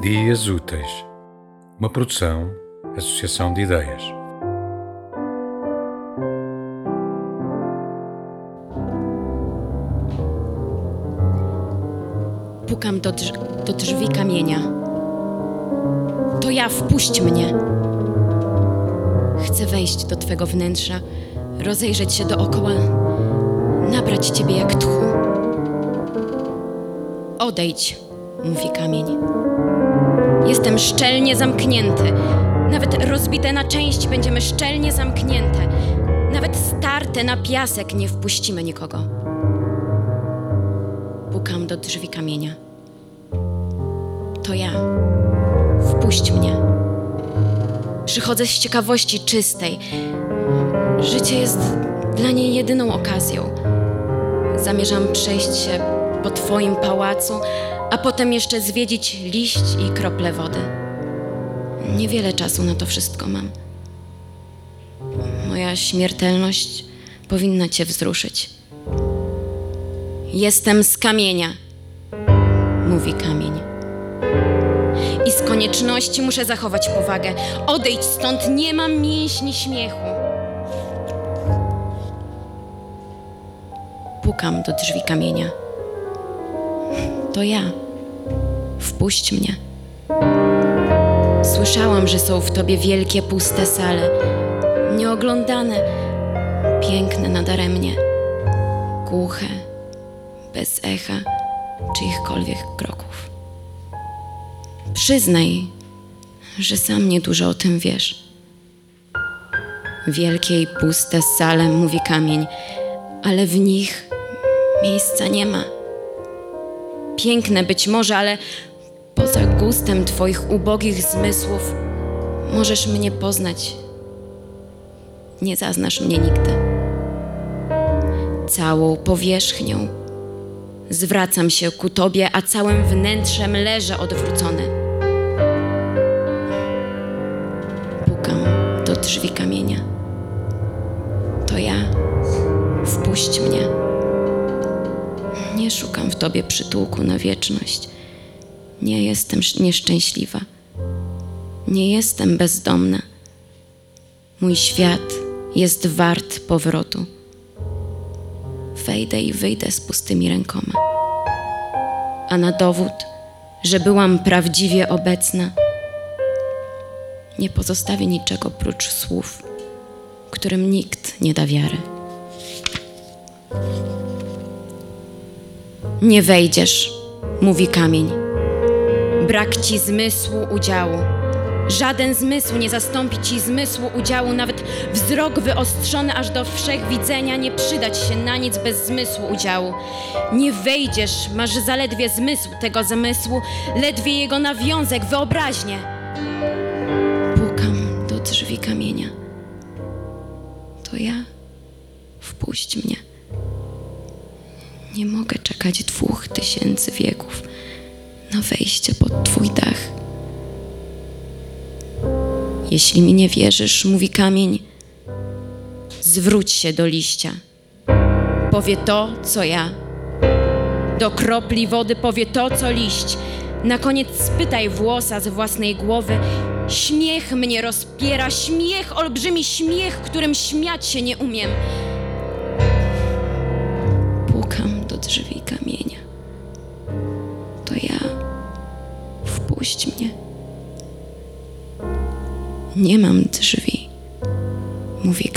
Dias Úteis, uma produção, associação de ideias. Pukam do, drz do drzwi kamienia. To ja, wpuść mnie. Chcę wejść do Twego wnętrza, rozejrzeć się dookoła, nabrać Ciebie jak tchu. Odejdź, mówi kamień. Jestem szczelnie zamknięty. Nawet rozbite na części będziemy szczelnie zamknięte. Nawet starte na piasek nie wpuścimy nikogo. Pukam do drzwi kamienia. To ja. Wpuść mnie. Przychodzę z ciekawości czystej. Życie jest dla niej jedyną okazją. Zamierzam przejść się po Twoim pałacu, a potem jeszcze zwiedzić liść i krople wody. Niewiele czasu na to wszystko mam. Moja śmiertelność powinna Cię wzruszyć. Jestem z kamienia, mówi kamień. I z konieczności muszę zachować powagę. Odejdź stąd, nie mam mięśni śmiechu. Pukam do drzwi kamienia. To ja. Wpuść mnie. Słyszałam, że są w tobie wielkie, puste sale, nieoglądane, piękne nadaremnie, głuche, bez echa czyichkolwiek kroków. Przyznaj, że sam niedużo o tym wiesz. Wielkie i puste sale, mówi kamień, ale w nich miejsca nie ma. Piękne być może, ale poza gustem Twoich ubogich zmysłów możesz mnie poznać. Nie zaznasz mnie nigdy. Całą powierzchnią zwracam się ku Tobie, a całym wnętrzem leżę odwrócony. Pukam do drzwi kamienia. To ja. Wpuść mnie. Nie szukam w Tobie przytułku na wieczność. Nie jestem sz- nieszczęśliwa. Nie jestem bezdomna. Mój świat jest wart powrotu. Wejdę i wyjdę z pustymi rękoma. A na dowód, że byłam prawdziwie obecna, nie pozostawię niczego prócz słów, którym nikt nie da wiary. Nie wejdziesz, mówi kamień. Brak ci zmysłu udziału. Żaden zmysł nie zastąpi ci zmysłu udziału, nawet wzrok wyostrzony aż do wszechwidzenia nie przydać się na nic bez zmysłu udziału. Nie wejdziesz, masz zaledwie zmysł tego zamysłu, ledwie jego nawiązek, wyobraźnię. Pukam do drzwi kamienia. To ja. Wpuść mnie. Nie mogę czekać dwóch tysięcy wieków na wejście pod Twój dach. Jeśli mi nie wierzysz, mówi kamień, zwróć się do liścia. Powie to, co ja. Do kropli wody powie to, co liść. Na koniec spytaj włosa z własnej głowy. Śmiech mnie rozpiera, śmiech, olbrzymi śmiech, którym śmiać się nie umiem. Drzwi kamienia. To ja. Wpuść mnie. Nie mam drzwi, mówi